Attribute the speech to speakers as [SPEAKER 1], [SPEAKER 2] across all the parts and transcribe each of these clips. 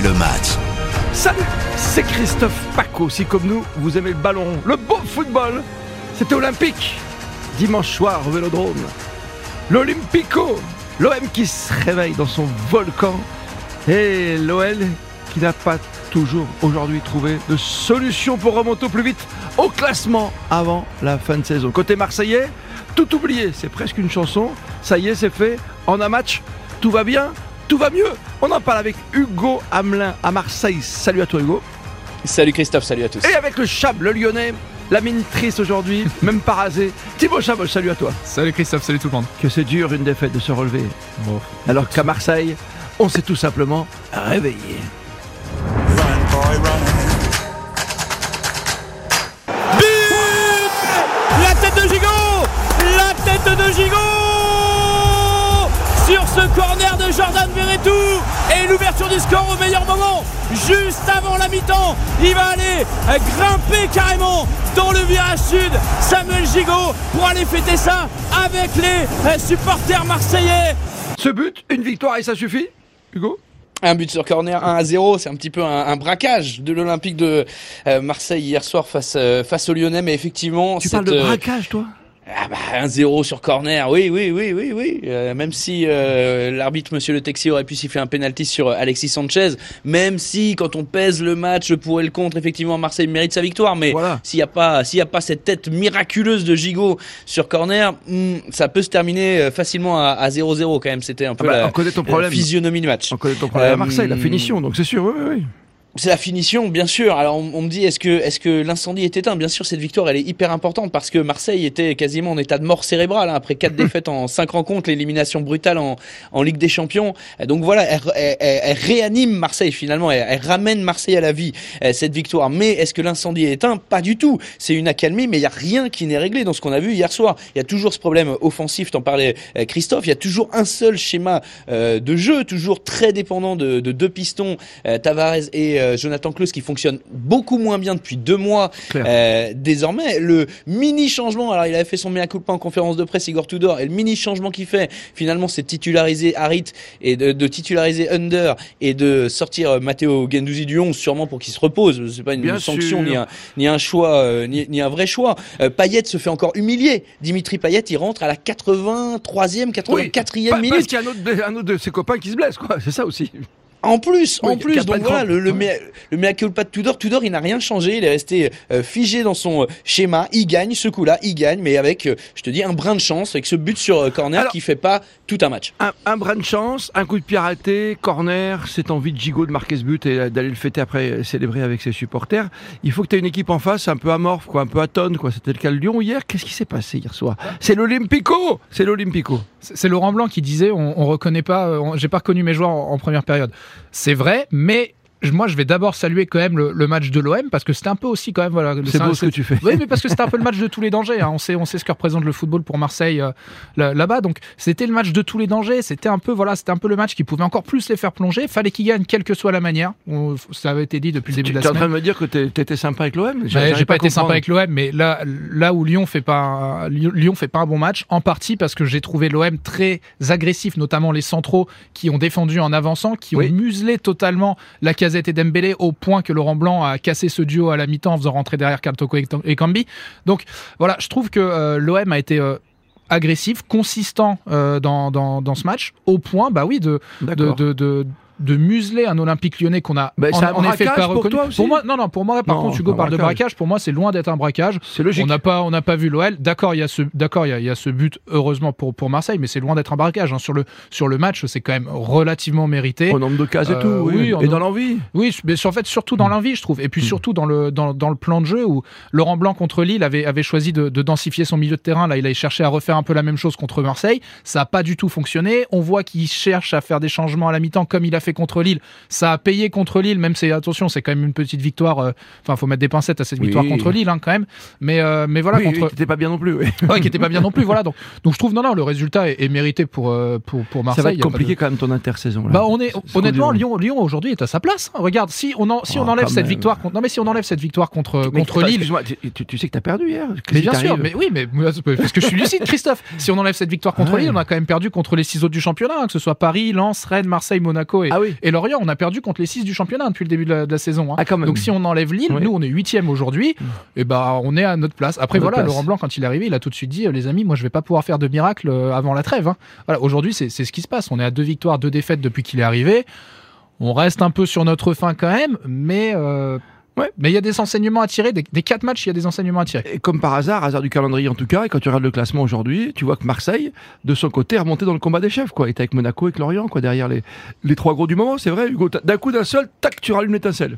[SPEAKER 1] le match.
[SPEAKER 2] Salut, c'est Christophe Paco. Si comme nous, vous aimez le ballon, le beau football, c'était olympique. Dimanche soir au Vélodrome. L'Olympico, l'OM qui se réveille dans son volcan. Et l'OL qui n'a pas toujours aujourd'hui trouvé de solution pour remonter au plus vite au classement avant la fin de saison. Côté marseillais, tout oublié, c'est presque une chanson. Ça y est, c'est fait. En un match, tout va bien, tout va mieux. On en parle avec Hugo Hamelin à Marseille. Salut à toi Hugo.
[SPEAKER 3] Salut Christophe, salut à tous.
[SPEAKER 2] Et avec le Chab, le Lyonnais, la mine triste aujourd'hui, même pas rasé. Thibaut Chabot, salut à toi.
[SPEAKER 4] Salut Christophe, salut tout le monde.
[SPEAKER 2] Que c'est dur une défaite de se relever. Alors qu'à Marseille, on s'est tout simplement réveillé.
[SPEAKER 5] La tête de Gigot La tête de Gigot corner de Jordan Verretou Et l'ouverture du score au meilleur moment Juste avant la mi-temps. Il va aller grimper carrément dans le virage sud Samuel Gigot pour aller fêter ça avec les supporters marseillais.
[SPEAKER 2] Ce but, une victoire et ça suffit Hugo?
[SPEAKER 3] Un but sur corner, 1 à 0, c'est un petit peu un, un braquage de l'Olympique de euh, Marseille hier soir face euh, face au Lyonnais, mais effectivement.
[SPEAKER 2] Tu parles de
[SPEAKER 3] euh,
[SPEAKER 2] braquage, toi?
[SPEAKER 3] Ah bah, 1-0 sur corner, oui, oui, oui, oui, oui. Euh, même si euh, l'arbitre, Monsieur Le Texier, aurait pu siffler un penalty sur euh, Alexis Sanchez, même si quand on pèse le match pour et le contre, effectivement, Marseille mérite sa victoire. Mais
[SPEAKER 2] Voilà.
[SPEAKER 3] s'il n'y a pas, s'il y a pas cette tête miraculeuse de Gigot sur corner, hmm, ça peut se terminer euh, facilement à à 0-0 quand même. C'était un peu
[SPEAKER 2] bah,
[SPEAKER 3] la
[SPEAKER 2] on connaît ton problème.
[SPEAKER 3] physionomie du match.
[SPEAKER 2] On connaît ton problème à
[SPEAKER 3] Euh,
[SPEAKER 2] Marseille, la finition, donc c'est sûr, oui, oui, oui.
[SPEAKER 3] C'est la finition, bien sûr. Alors on, on me dit est-ce que est-ce que l'incendie est éteint? Bien sûr, cette victoire elle est hyper importante parce que Marseille était quasiment en état de mort cérébrale hein, après quatre défaites en cinq rencontres, l'élimination brutale en, en Ligue des Champions. Donc voilà, elle, elle- elle- réanime Marseille finalement, elle, elle ramène Marseille à la vie euh, cette victoire. Mais est-ce que l'incendie est éteint? Pas du tout. C'est une accalmie, mais il y a rien qui n'est réglé dans ce qu'on a vu hier soir. Il y a toujours ce problème offensif. T'en parlais, euh, Christophe. Il y a toujours un seul schéma euh, de jeu, toujours très dépendant de, de deux pistons, euh, Tavares et euh, Jonathan Klaus, qui fonctionnent beaucoup moins bien depuis deux mois euh, désormais. Le mini changement, alors il avait fait son mea culpa en conférence de presse Igor Tudor, et le mini changement qu'il fait, finalement, c'est de titulariser Harit et de, de titulariser Under et de sortir euh, Matteo Gendouzi du 11 sûrement pour qu'il se repose. C'est pas une
[SPEAKER 2] Bien
[SPEAKER 3] sanction
[SPEAKER 2] sûr.
[SPEAKER 3] ni un, ni un choix, ni, ni un vrai choix. Payet se fait encore humilier. Dimitri Payet, il rentre à la 83e, 84e
[SPEAKER 2] Pa-
[SPEAKER 3] minute.
[SPEAKER 2] Parce qu'il y a un autre, de- un autre de ses copains qui se blesse, quoi. C'est ça aussi.
[SPEAKER 3] En plus,
[SPEAKER 2] Oui,
[SPEAKER 3] en plus, donc
[SPEAKER 2] de
[SPEAKER 3] voilà, le, le,
[SPEAKER 2] Ouais.
[SPEAKER 3] mea- le mea culpa de Tudor, Tudor, il n'a rien changé, il est resté euh, figé dans son euh, schéma, il gagne ce coup-là, il gagne, mais avec, euh, je te dis, un brin de chance, avec ce but sur euh, corner
[SPEAKER 2] Alors-
[SPEAKER 3] qui fait pas tout un match.
[SPEAKER 2] Un, un brin de chance, un coup de pied arrêté, corner, cette envie de gigot de marquer ce but et d'aller le fêter après, célébrer avec ses supporters. Il faut que tu aies une équipe en face un peu amorphe, quoi, un peu atone, quoi. C'était le cas de Lyon hier. Qu'est-ce qui s'est passé hier soir? C'est l'Olympico C'est l'Olympico.
[SPEAKER 4] C'est Laurent Blanc qui disait on, on reconnaît pas, on- j'ai pas reconnu mes joueurs en, en première période. C'est vrai, mais moi je vais d'abord saluer quand même le, le match de l'OM parce que c'était un peu aussi quand même voilà.
[SPEAKER 2] C'est beau ce que tu fais.
[SPEAKER 4] Oui, mais parce que c'était un peu le match de tous les dangers. hein. On sait, on sait ce que représente le football pour Marseille euh, là- là-bas. Donc c'était le match de tous les dangers. C'était un peu voilà, c'était un peu le match qui pouvait encore plus les faire plonger. Fallait qu'ils gagnent quelle que soit la manière. On- ça avait été dit depuis le début
[SPEAKER 2] Tu
[SPEAKER 4] de
[SPEAKER 2] es
[SPEAKER 4] la
[SPEAKER 2] en
[SPEAKER 4] semaine.
[SPEAKER 2] train de me dire que tu étais sympa avec l'OM
[SPEAKER 4] Ouais, j'ai pas été sympa avec l'OM, mais là, là où Lyon fait pas, un, Lyon fait pas un bon match, en partie parce que j'ai trouvé l'OM très agressif, notamment les centraux qui ont défendu en avançant, qui
[SPEAKER 2] Oui.
[SPEAKER 4] ont muselé totalement la casette et Dembélé au point que Laurent Blanc a cassé ce duo à la mi-temps en faisant rentrer derrière Kartoko et et Cambi. Donc voilà, je trouve que euh, l'OM a été euh, agressif, consistant euh, dans, dans, dans ce match, au point, bah oui, de, de,
[SPEAKER 2] D'accord.
[SPEAKER 4] de, de, de museler un Olympique lyonnais qu'on a
[SPEAKER 2] Bah,
[SPEAKER 4] en, en effet pas
[SPEAKER 2] pour
[SPEAKER 4] reconnu.
[SPEAKER 2] toi aussi
[SPEAKER 4] moi, non, non, pour moi, par
[SPEAKER 2] Non,
[SPEAKER 4] contre, Hugo parle de
[SPEAKER 2] braquage.
[SPEAKER 4] Pour moi, c'est loin d'être un braquage.
[SPEAKER 2] C'est logique.
[SPEAKER 4] On n'a pas, on n'a pas vu l'OL. D'accord, il y a ce, d'accord, il y y a ce but heureusement pour pour Marseille, mais c'est loin d'être un braquage. hein. Sur le sur le match, c'est quand même relativement mérité.
[SPEAKER 2] Au nombre de cases et
[SPEAKER 4] Euh,
[SPEAKER 2] tout, oui.
[SPEAKER 4] oui, en
[SPEAKER 2] et dans l'envie.
[SPEAKER 4] Oui, mais en fait surtout dans l'envie, je trouve, et puis surtout dans le dans, dans le plan de jeu où Laurent Blanc contre Lille avait avait choisi de, de densifier son milieu de terrain. Là, il a cherché à refaire un peu la même chose contre Marseille. Ça n'a pas du tout fonctionné. On voit qu'il cherche à faire des changements à la mi-temps comme il a fait contre Lille. Ça a payé contre Lille, même si attention, c'est quand même une petite victoire. euh, Enfin, faut mettre des pincettes à cette
[SPEAKER 2] Oui.
[SPEAKER 4] victoire contre Lille, hein, quand même. Mais euh, mais voilà
[SPEAKER 2] oui,
[SPEAKER 4] contre
[SPEAKER 2] oui, t'étais pas bien non plus. oui.
[SPEAKER 4] ouais, qui était pas bien non plus. Voilà, donc, donc je trouve non, non, le résultat est, est mérité pour, euh, pour, pour Marseille.
[SPEAKER 2] Ça va être
[SPEAKER 4] de-
[SPEAKER 2] compliqué quand même ton intersaison. là.
[SPEAKER 4] Bah on est honnêtement Lyon Lyon aujourd'hui est à sa place. hein. Regarde si on en, si
[SPEAKER 2] Oh,
[SPEAKER 4] on enlève
[SPEAKER 2] quand
[SPEAKER 4] cette
[SPEAKER 2] même.
[SPEAKER 4] victoire contre non mais si on enlève cette victoire contre
[SPEAKER 2] Mais
[SPEAKER 4] contre Lille.
[SPEAKER 2] tu, sais que t'as perdu hier.
[SPEAKER 4] Mais
[SPEAKER 2] qui
[SPEAKER 4] bien sûr, mais oui, mais parce que je suis lucide, Christophe. Si on enlève cette victoire contre. Lille, on a quand même perdu contre les six autres du championnat, hein, que ce soit Paris, Lens, Rennes, Marseille, Monaco et,
[SPEAKER 2] Ah oui.
[SPEAKER 4] Et Lorient, on a perdu contre les 6 du championnat depuis le début de la, de la saison. hein.
[SPEAKER 2] Ah.
[SPEAKER 4] Donc si on enlève Lille, nous on est 8 aujourd'hui, et bah on est à notre place. Après
[SPEAKER 2] notre
[SPEAKER 4] voilà,
[SPEAKER 2] place.
[SPEAKER 4] Laurent Blanc quand il est arrivé, il a tout de suite dit euh, les amis, moi je vais pas pouvoir faire de miracle euh, avant la trêve. hein. Voilà, aujourd'hui c'est c'est ce qui se passe. On est à deux victoires, deux défaites depuis qu'il est arrivé. On reste un peu sur notre fin quand même, mais euh,
[SPEAKER 2] Ouais.
[SPEAKER 4] mais il y a des enseignements à tirer. Des, des quatre matchs, il y a des enseignements à tirer.
[SPEAKER 2] Et comme par hasard, hasard du calendrier en tout cas, et quand tu regardes le classement aujourd'hui, tu vois que Marseille, de son côté, est remonté dans le combat des chefs, quoi. Il était avec Monaco et avec Lorient, quoi, derrière les, les trois gros du moment, c'est vrai, Hugo. D'un coup, d'un seul, tac, tu rallumes l'étincelle.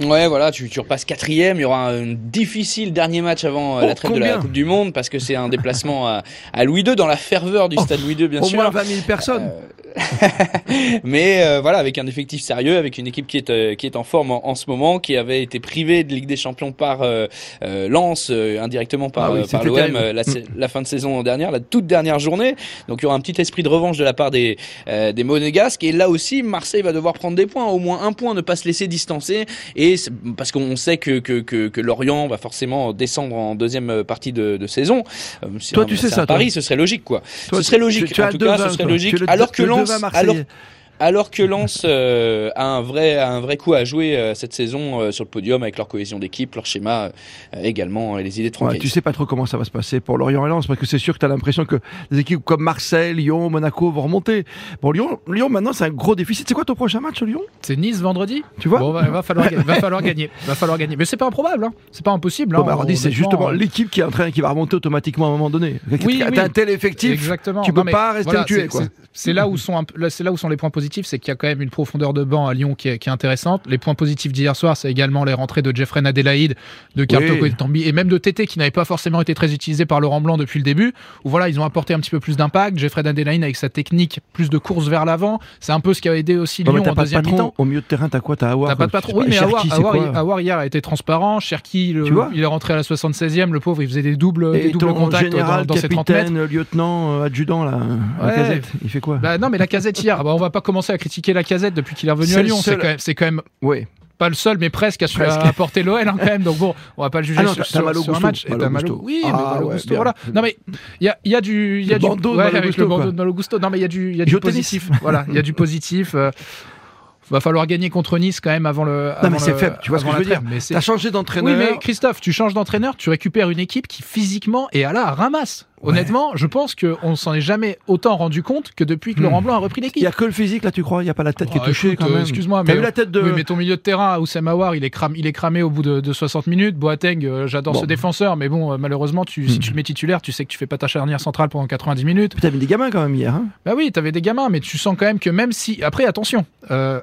[SPEAKER 3] Ouais, voilà, tu, tu repasses quatrième. Il y aura un difficile dernier match avant euh,
[SPEAKER 2] Oh,
[SPEAKER 3] la trêve de la Coupe du Monde parce que c'est un déplacement à, à Louis II dans la ferveur du
[SPEAKER 2] Oh,
[SPEAKER 3] stade Louis II, bien
[SPEAKER 2] Au
[SPEAKER 3] sûr.
[SPEAKER 2] moins 20 000 personnes.
[SPEAKER 3] Mais euh, voilà, avec un effectif sérieux, avec une équipe qui est euh, qui est en forme en, en ce moment, qui avait été privée de Ligue des Champions par euh, euh, Lens, euh, indirectement par,
[SPEAKER 2] Ah oui,
[SPEAKER 3] euh, par l'OM euh, la, sa- la fin de saison dernière, la toute dernière journée. Donc il y aura un petit esprit de revanche de la part des euh, des Monégasques. Et là aussi, Marseille va devoir prendre des points, au moins un point, ne pas se laisser distancer. Et parce qu'on sait que, que que que Lorient va forcément descendre en deuxième partie de, de saison.
[SPEAKER 2] Toi, tu sais ça,
[SPEAKER 3] un
[SPEAKER 2] toi.
[SPEAKER 3] pari, ce serait logique quoi.
[SPEAKER 2] Toi,
[SPEAKER 3] ce serait logique.
[SPEAKER 2] tu- tu
[SPEAKER 3] en tout cas, ce serait logique. Alors que Lens,
[SPEAKER 2] devin marseillais.
[SPEAKER 3] alors alors que Lens euh, a un vrai a un vrai coup à jouer euh, cette saison euh, sur le podium avec leur cohésion d'équipe, leur schéma euh, également et les idées de
[SPEAKER 2] Ouais, tu sais pas trop comment ça va se passer pour Lorient et Lens, parce que c'est sûr que tu as l'impression que des équipes comme Marseille, Lyon, Monaco vont remonter. Bon, Lyon, Lyon maintenant, c'est un gros déficit. C'est quoi ton prochain match, Lyon?
[SPEAKER 4] C'est Nice vendredi?
[SPEAKER 2] Tu vois?
[SPEAKER 4] Bon, va, va falloir, va falloir gagner. Va falloir gagner. Mais c'est pas improbable. Hein. C'est pas impossible.
[SPEAKER 2] Bon,
[SPEAKER 4] hein.
[SPEAKER 2] bah, c'est justement
[SPEAKER 4] euh,
[SPEAKER 2] l'équipe qui est en train, qui va remonter automatiquement à un moment donné.
[SPEAKER 4] Oui,
[SPEAKER 2] T'as
[SPEAKER 4] oui.
[SPEAKER 2] un tel effectif.
[SPEAKER 4] Exactement.
[SPEAKER 2] tu peux
[SPEAKER 4] Non,
[SPEAKER 2] pas rester
[SPEAKER 4] voilà, c'est-
[SPEAKER 2] quoi.
[SPEAKER 4] c'est- C'est là où sont là où sont les points positifs, c'est qu'il y a quand même une profondeur de banc à Lyon qui est, qui est intéressante. Les points positifs d'hier soir, c'est également les rentrées de Jeffrey Adelaide, de Carto
[SPEAKER 2] Oui.
[SPEAKER 4] Tambi et même de Tété qui n'avait pas forcément été très utilisé par Laurent Blanc depuis le début. Où voilà, ils ont apporté un petit peu plus d'impact. Jeffrey Adelaide avec sa technique, plus de course vers l'avant, c'est un peu ce qui a aidé aussi
[SPEAKER 2] Non,
[SPEAKER 4] Lyon en
[SPEAKER 2] pas de
[SPEAKER 4] deuxième mi-temps.
[SPEAKER 2] Au milieu de terrain, t'as quoi? T'as Awar
[SPEAKER 4] T'as pas de
[SPEAKER 2] sais
[SPEAKER 4] patron. Oui, mais
[SPEAKER 2] Cherki,
[SPEAKER 4] Awar, Awar,
[SPEAKER 2] quoi?
[SPEAKER 4] Awar hier a été transparent. Cherki, le- il est rentré à la 76e. Le pauvre, il faisait des doubles, des
[SPEAKER 2] Et
[SPEAKER 4] doubles
[SPEAKER 2] ton
[SPEAKER 4] contacts dans, ses 30 mètres.
[SPEAKER 2] capitaine, lieutenant, euh, adjudant, là, la casette, il fait quoi?
[SPEAKER 4] Bah non, mais la casette hier, ah bah, on va pas à critiquer la casette depuis qu'il est revenu à Lyon. C'est quand, même- c'est quand même
[SPEAKER 2] Ouais.
[SPEAKER 4] pas le seul, mais presque à,
[SPEAKER 2] Presque.
[SPEAKER 4] à apporter l'OL hein, quand même. Donc bon, on va pas le juger
[SPEAKER 2] Ah non,
[SPEAKER 4] sur, un match.
[SPEAKER 2] Malo
[SPEAKER 4] Malo-. Oui, mais
[SPEAKER 2] Ah
[SPEAKER 4] Malo
[SPEAKER 2] ouais,
[SPEAKER 4] Gusto,
[SPEAKER 2] bien.
[SPEAKER 4] voilà. Non mais il y a, il y a du, y a
[SPEAKER 2] Le
[SPEAKER 4] du,
[SPEAKER 2] bandeau
[SPEAKER 4] ouais, avec
[SPEAKER 2] Gusto,
[SPEAKER 4] le bandeau
[SPEAKER 2] quoi.
[SPEAKER 4] de Malo Gusto. Non mais il y a du, y a positif. voilà, il y a du positif. euh, va falloir gagner contre Nice quand même avant le.
[SPEAKER 2] Non, mais c'est
[SPEAKER 4] le-
[SPEAKER 2] faible, tu vois ce que je veux dire. T'as changé
[SPEAKER 4] oui,
[SPEAKER 2] d'entraîneur.
[SPEAKER 4] mais Christophe, tu changes d'entraîneur, tu récupères une équipe qui physiquement est à la ramasse. Honnêtement, je pense qu'on s'en est jamais autant rendu compte que depuis que
[SPEAKER 2] Hmm.
[SPEAKER 4] Laurent Blanc a repris
[SPEAKER 2] Il
[SPEAKER 4] l'équipe.
[SPEAKER 2] y a que le physique, là, tu crois? Il y a pas la tête qui est touchée,
[SPEAKER 4] écoute,
[SPEAKER 2] quand
[SPEAKER 4] euh,
[SPEAKER 2] même.
[SPEAKER 4] Excuse-moi, mais,
[SPEAKER 2] vu la tête de.
[SPEAKER 4] oui, mais ton milieu de terrain, Oussem Aouar, il est cramé, il est cramé au bout de, de 60 minutes. Boateng, euh, j'adore
[SPEAKER 2] Bon.
[SPEAKER 4] ce défenseur, mais bon, euh, malheureusement, tu, si
[SPEAKER 2] Hmm.
[SPEAKER 4] tu le mets titulaire, tu sais que tu fais pas ta charnière centrale pendant 90 minutes.
[SPEAKER 2] Putain, mais des gamins, quand même, hier. Hein
[SPEAKER 4] Bah oui, t'avais des gamins, mais tu sens quand même que même si. Après, attention, euh,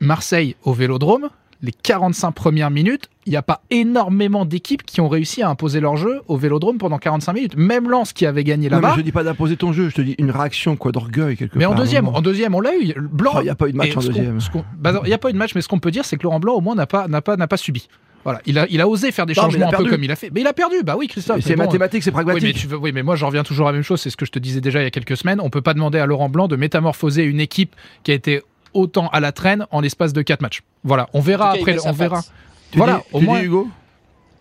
[SPEAKER 4] Marseille au vélodrome, les 45 premières minutes, il n'y a pas énormément d'équipes qui ont réussi à imposer leur jeu au vélodrome pendant 45 minutes. Même Lens qui avait gagné
[SPEAKER 2] mais
[SPEAKER 4] là-bas.
[SPEAKER 2] je dis pas d'imposer ton jeu, je te dis une réaction, quoi, d'orgueil, quelque
[SPEAKER 4] Mais
[SPEAKER 2] part.
[SPEAKER 4] en
[SPEAKER 2] à un
[SPEAKER 4] deuxième, en deuxième, on l'a eu. Blanc.
[SPEAKER 2] Oh, Il n'y a pas eu de match en deuxième.
[SPEAKER 4] qu'on- bah Il n'y a pas eu de match, mais ce qu'on peut dire, c'est que Laurent Blanc, au moins, n'a pas, n'a pas, n'a pas subi. Voilà, il a, il a osé faire des
[SPEAKER 2] Non, mais il
[SPEAKER 4] changements un peu comme il a fait. Mais il a perdu, bah oui, Christophe. Mais
[SPEAKER 2] C'est
[SPEAKER 4] bon,
[SPEAKER 2] mathématique, c'est
[SPEAKER 4] oui mais,
[SPEAKER 2] pragmatique.
[SPEAKER 4] tu veux- oui, mais moi, je reviens toujours à la même chose. C'est ce que je te disais déjà il y a quelques semaines. On peut pas demander à Laurent Blanc de métamorphoser une équipe qui a été autant à la traîne en l'espace de 4 matchs. Voilà, on verra
[SPEAKER 3] cas,
[SPEAKER 4] après. On verra.
[SPEAKER 2] Tu
[SPEAKER 4] voilà,
[SPEAKER 2] dis-
[SPEAKER 4] au
[SPEAKER 2] tu
[SPEAKER 4] moins-
[SPEAKER 2] dis, Hugo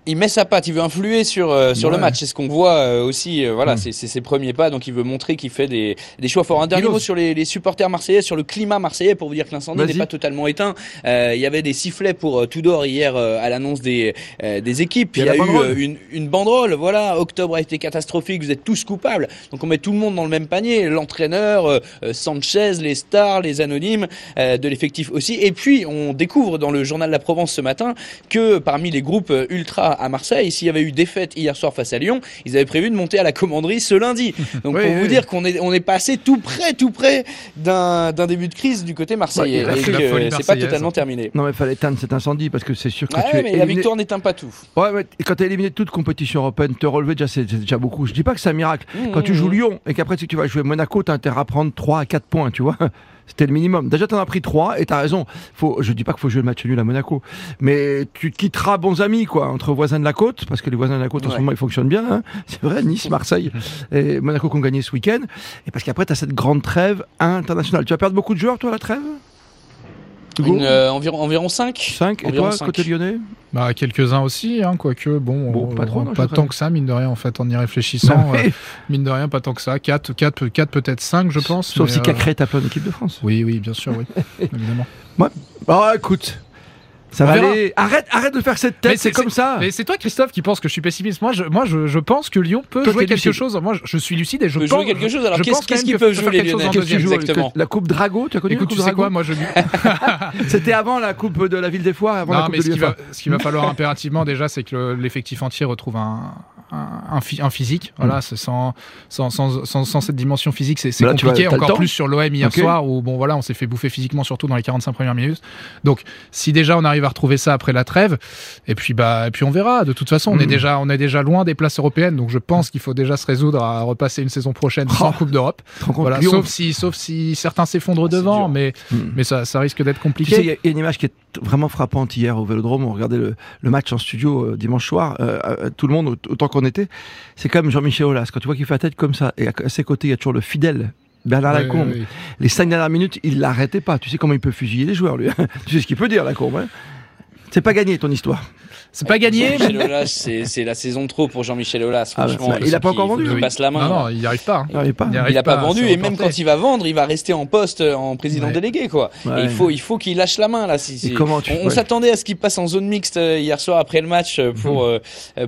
[SPEAKER 3] il met sa patte, il veut influer sur euh, sur
[SPEAKER 2] Ouais.
[SPEAKER 3] le match. C'est ce qu'on voit euh, aussi. euh, voilà,
[SPEAKER 2] Mm.
[SPEAKER 3] c'est ses premiers pas. Donc il veut montrer qu'il fait des des choix forts. Un dernier mot sur les, les supporters marseillais, sur le climat marseillais, pour vous dire que l'incendie n'est pas totalement éteint. Euh, il y avait des sifflets pour euh, Tudor hier euh, à l'annonce des euh, des équipes.
[SPEAKER 2] Il y
[SPEAKER 3] Il
[SPEAKER 2] a
[SPEAKER 3] y a,
[SPEAKER 2] la
[SPEAKER 3] eu une une banderole. Voilà, octobre a été catastrophique. Vous êtes tous coupables. Donc on met tout le monde dans le même panier. L'entraîneur, Sanchez, les stars, les anonymes euh, de l'effectif aussi. Et puis on découvre dans le journal de la Provence ce matin que parmi les groupes ultra à Marseille, s'il y avait eu défaite hier soir face à Lyon, ils avaient prévu de monter à la commanderie ce lundi. Donc
[SPEAKER 2] Oui,
[SPEAKER 3] pour
[SPEAKER 2] oui.
[SPEAKER 3] vous dire qu'on est on est passé tout près tout près d'un d'un début de crise du côté marseillais
[SPEAKER 2] Ouais,
[SPEAKER 3] et
[SPEAKER 2] c'est
[SPEAKER 3] pas totalement terminé.
[SPEAKER 2] Non, mais il fallait éteindre cet incendie parce que c'est sûr que tu
[SPEAKER 3] Ouais,
[SPEAKER 2] es
[SPEAKER 3] mais la victoire n'éteint pas tout.
[SPEAKER 2] Ouais, ouais, et quand tu es éliminé de toute compétition européenne, te relever déjà, c'est c'est déjà beaucoup. Je dis pas que c'est un miracle. Quand tu joues Lyon et qu'après tu tu vas jouer Monaco, tu as intérêt à prendre 3 à 4 points, tu vois. C'était le minimum. Déjà, tu en as pris 3 et tu as raison. Faut, je dis pas qu'il faut jouer le match nul à Monaco, mais tu te quitteras bons amis, quoi, entre voisins de la côte, parce que les voisins de la côte en ce moment ils fonctionnent bien. hein. C'est vrai, Nice, Marseille et Monaco qui ont gagné ce week-end. Et parce qu'après, tu as cette grande trêve internationale. Tu vas perdre beaucoup de joueurs, toi, à la trêve?
[SPEAKER 3] Une, euh, environ, environ 5.
[SPEAKER 2] 5 et
[SPEAKER 3] environ
[SPEAKER 2] toi,
[SPEAKER 3] cinq.
[SPEAKER 2] côté lyonnais
[SPEAKER 4] Bah, quelques-uns aussi, hein, quoique, bon,
[SPEAKER 2] Bon,
[SPEAKER 4] euh,
[SPEAKER 2] pas trop, non,
[SPEAKER 4] pas tant que ça, mine de rien, en fait, en y réfléchissant. Euh, mine de rien, pas tant que ça. 4, 4, 4 peut-être 5, je pense.
[SPEAKER 2] Sauf
[SPEAKER 4] mais,
[SPEAKER 2] si
[SPEAKER 4] euh,
[SPEAKER 2] Cacré tape en équipe de France.
[SPEAKER 4] Oui, oui, bien sûr, oui. évidemment.
[SPEAKER 2] Bah écoute, ça
[SPEAKER 4] On
[SPEAKER 2] va aller. Arrête, arrête de faire cette tête, c'est comme ça.
[SPEAKER 4] Mais c'est toi, Christophe, qui pense que je suis pessimiste. Moi, je, moi, je, je pense que Lyon peut
[SPEAKER 2] Toi,
[SPEAKER 4] jouer quelque
[SPEAKER 2] lucide.
[SPEAKER 4] chose. Moi, je, je suis lucide et je
[SPEAKER 3] peut
[SPEAKER 4] pense.
[SPEAKER 3] jouer quelque chose. Alors qu'est-ce qu'ils
[SPEAKER 4] que
[SPEAKER 3] peuvent
[SPEAKER 4] peut
[SPEAKER 3] jouer les
[SPEAKER 4] quelque chose
[SPEAKER 3] Lyonnais
[SPEAKER 2] tu
[SPEAKER 3] Exactement.
[SPEAKER 2] La coupe Drago, tu as connu
[SPEAKER 4] Écoute,
[SPEAKER 2] la
[SPEAKER 4] tu
[SPEAKER 2] coupe
[SPEAKER 4] sais
[SPEAKER 2] Drago
[SPEAKER 4] quoi, moi, je.
[SPEAKER 2] C'était avant la coupe de la ville des Foires, avant la
[SPEAKER 4] Non,
[SPEAKER 2] coupe
[SPEAKER 4] mais
[SPEAKER 2] de
[SPEAKER 4] ce qu'il va, ce qu'il va falloir impérativement déjà, c'est que le- l'effectif entier retrouve un, un, un phy- un physique. Voilà, c'est sans, sans, sans, sans, sans cette dimension physique, c'est
[SPEAKER 2] tu vas-
[SPEAKER 4] compliqué. Encore plus sur l'OM hier soir où bon voilà, on s'est fait bouffer physiquement surtout dans les 45 premières minutes. Donc si déjà on arrive à retrouver ça après la trêve, et puis bah et puis on verra. De toute façon, on est
[SPEAKER 2] Mm.
[SPEAKER 4] déjà on est déjà loin des places européennes, donc je pense qu'il faut déjà se résoudre à repasser une saison prochaine sans
[SPEAKER 2] Oh.
[SPEAKER 4] Coupe d'Europe.
[SPEAKER 2] Tu
[SPEAKER 4] Voilà, sauf si sauf si certains s'effondrent
[SPEAKER 3] Ah,
[SPEAKER 4] devant, mais
[SPEAKER 2] Hmm.
[SPEAKER 4] mais ça, ça risque d'être
[SPEAKER 2] Tu
[SPEAKER 4] compliqué.
[SPEAKER 2] sais, il y, a- il y a une image qui est vraiment frappante hier au Vélodrome. On regardait le, le match en studio euh, dimanche soir. euh, euh, tout le monde, aut- autant qu'on était, c'est comme Jean-Michel Aulas. Quand tu vois qu'il fait la tête comme ça, et à, à ses côtés, il y a toujours le fidèle Bernard Lacombe.
[SPEAKER 4] ouais.
[SPEAKER 2] Les cinq dernières minutes, il l'arrêtait pas. Tu sais comment il peut fusiller les joueurs, lui. tu sais ce qu'il peut dire, Lacombe. Hein c'est pas gagné ton histoire.
[SPEAKER 4] C'est pas gagné.
[SPEAKER 3] Jean-Michel Aulas, c'est la saison de trop pour Jean-Michel Aulas.
[SPEAKER 2] Ah bah,
[SPEAKER 3] Franchement,
[SPEAKER 2] ça, il a pas encore vendu,
[SPEAKER 3] qu'il
[SPEAKER 2] oui.
[SPEAKER 3] passe la main.
[SPEAKER 4] Non, il n'y arrive pas.
[SPEAKER 2] Il n'arrive pas.
[SPEAKER 4] Il
[SPEAKER 3] Il a pas vendu et même quand il va vendre, il va rester en poste euh, en président
[SPEAKER 4] Ouais.
[SPEAKER 3] délégué quoi. Et
[SPEAKER 2] Ouais.
[SPEAKER 3] il faut il faut qu'il lâche la main là. Si,
[SPEAKER 2] Et
[SPEAKER 3] si-
[SPEAKER 2] comment tu-
[SPEAKER 3] on
[SPEAKER 2] ouais.
[SPEAKER 3] s'attendait à ce qu'il passe en zone mixte euh, hier soir après le match euh,
[SPEAKER 2] Mhm.
[SPEAKER 3] pour euh,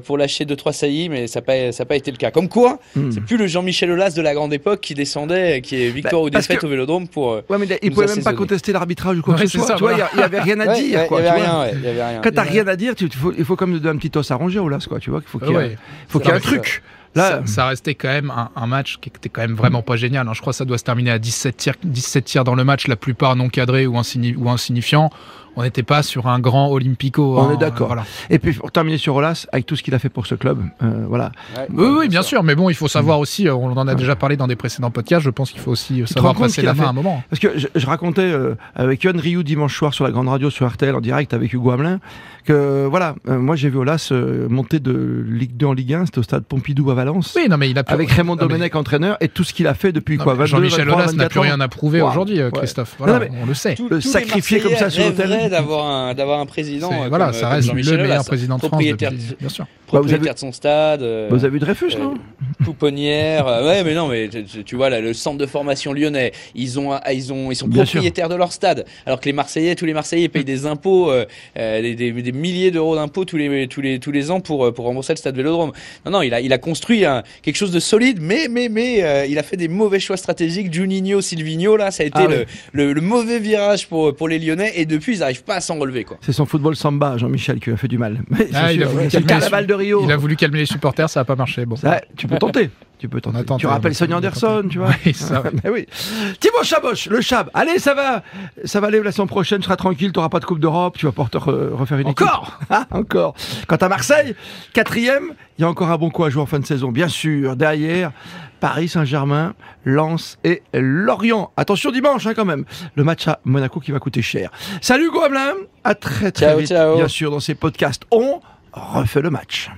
[SPEAKER 3] pour lâcher deux trois saillies, mais ça n'a pas ça pas été le cas. Comme quoi,
[SPEAKER 2] Hmm.
[SPEAKER 3] c'est plus le Jean-Michel Aulas de la grande époque qui descendait, qui est victoire
[SPEAKER 2] Bah,
[SPEAKER 3] ou
[SPEAKER 2] parce
[SPEAKER 3] défaite
[SPEAKER 2] que-
[SPEAKER 3] au Vélodrome pour.
[SPEAKER 2] Ouais, mais il pouvait même pas contester l'arbitrage ou quoi
[SPEAKER 4] Ouais,
[SPEAKER 2] que ce
[SPEAKER 4] c'est
[SPEAKER 2] soit.
[SPEAKER 4] ça,
[SPEAKER 2] tu vois, il y il avait rien à dire.
[SPEAKER 3] il y avait rien, il y rien.
[SPEAKER 2] Quand t'as rien à dire, tu- il faut, il faut comme donner un petit os à ronger au las, quoi. Tu vois qu'il faut qu'il y ait,
[SPEAKER 4] Ouais.
[SPEAKER 2] un truc. Là,
[SPEAKER 4] ça, ça restait quand même un, un match qui était quand même vraiment pas génial. hein. Je crois que ça doit se terminer à 17 tirs, 17 tirs dans le match, la plupart non cadrés ou, insigni- ou insignifiants. On n'était pas sur un grand Olympico.
[SPEAKER 2] On
[SPEAKER 4] hein,
[SPEAKER 2] est d'accord.
[SPEAKER 4] voilà.
[SPEAKER 2] Et puis pour terminer sur Olas, avec tout ce qu'il a fait pour ce club, euh, voilà.
[SPEAKER 3] Ouais,
[SPEAKER 4] Oui, oui, bien sûr. Mais bon, il faut savoir aussi, euh, on en a déjà parlé dans des précédents podcasts, je pense qu'il faut aussi euh,
[SPEAKER 2] te
[SPEAKER 4] savoir passer la main
[SPEAKER 2] fait-
[SPEAKER 4] à un moment.
[SPEAKER 2] Parce que je, je racontais euh, avec Yohan Ryu dimanche soir sur la grande radio sur RTL en direct avec Hugo Hamelin que voilà, euh, moi j'ai vu Olas euh, monter de Ligue 2 en Ligue 1, c'était au stade Pompidou à Valence.
[SPEAKER 4] Oui, non, mais il a pu-
[SPEAKER 2] Avec Raymond
[SPEAKER 4] Non, mais-
[SPEAKER 2] Domenech entraîneur et tout ce qu'il a fait depuis
[SPEAKER 4] non,
[SPEAKER 2] quoi
[SPEAKER 4] mais
[SPEAKER 2] 22,
[SPEAKER 4] Jean-Michel
[SPEAKER 2] 23,
[SPEAKER 4] Aulas n'a
[SPEAKER 2] 24
[SPEAKER 4] plus rien à prouver
[SPEAKER 2] Wow.
[SPEAKER 4] aujourd'hui, euh,
[SPEAKER 2] Ouais.
[SPEAKER 4] Christophe.
[SPEAKER 2] Non,
[SPEAKER 4] Voilà,
[SPEAKER 2] mais
[SPEAKER 4] on le sait.
[SPEAKER 2] Le sacrifier comme ça sur
[SPEAKER 3] Marseillais d'avoir un d'avoir un président. Euh,
[SPEAKER 4] voilà, ça
[SPEAKER 3] euh,
[SPEAKER 4] reste le meilleur
[SPEAKER 3] Aulas.
[SPEAKER 4] président de France.
[SPEAKER 3] propriétaire,
[SPEAKER 4] depuis- bien sûr.
[SPEAKER 2] Bah, vous avez-
[SPEAKER 3] propriétaire de son stade. euh,
[SPEAKER 2] Vous avez vu Dreyfus,
[SPEAKER 3] euh,
[SPEAKER 2] non
[SPEAKER 3] Pouponnière, euh, ouais, mais non, mais tu, vois là, le centre de formation lyonnais, ils ont, ils ont, ils sont
[SPEAKER 2] Bien
[SPEAKER 3] propriétaires de leur stade, alors que les Marseillais, tous les Marseillais payent des impôts, euh, euh, des, des- des milliers d'euros d'impôts tous les, tous les, tous les ans pour, pour rembourser le stade Vélodrome. Non, non, il a, il a construit un, quelque chose de solide, mais, mais, mais, euh, il a fait des mauvais choix stratégiques. Juninho, Silvino, là, ça a été
[SPEAKER 2] Ah
[SPEAKER 3] le, le mauvais virage pour, pour les Lyonnais, et depuis, ils n'arrivent pas à s'en relever, quoi.
[SPEAKER 2] C'est son football samba, Jean-Michel, qui lui a fait du mal. Mais
[SPEAKER 4] Ah,
[SPEAKER 2] c'est
[SPEAKER 4] il a voulu calmer
[SPEAKER 2] carnaval de Rio.
[SPEAKER 4] Il a voulu calmer les supporters, ça n'a pas marché. Bon.
[SPEAKER 2] Ça, tu peux tenter. Tu peux tenter.
[SPEAKER 4] On a tenté,
[SPEAKER 2] tu rappelles Sonny. Anderson, tu vois.
[SPEAKER 4] Oui, ça.
[SPEAKER 2] Mais oui. Thibaut Chaboch, le Chab. Allez, ça va. Ça va aller la saison prochaine. Tu seras tranquille. Tu n'auras pas de Coupe d'Europe. Tu vas pouvoir te re- refaire une
[SPEAKER 4] Encore
[SPEAKER 2] équipe. Ah, Encore. Quant à Marseille, quatrième, il y a encore un bon coup à jouer en fin de saison. Bien sûr. Derrière, Paris Saint-Germain, Lens et Lorient. Attention dimanche, hein, quand même. Le match à Monaco qui va coûter cher. Salut, Gohamelin. À très, très
[SPEAKER 3] Ciao,
[SPEAKER 2] vite.
[SPEAKER 3] ciao.
[SPEAKER 2] Bien sûr, dans ces podcasts, on refait le match.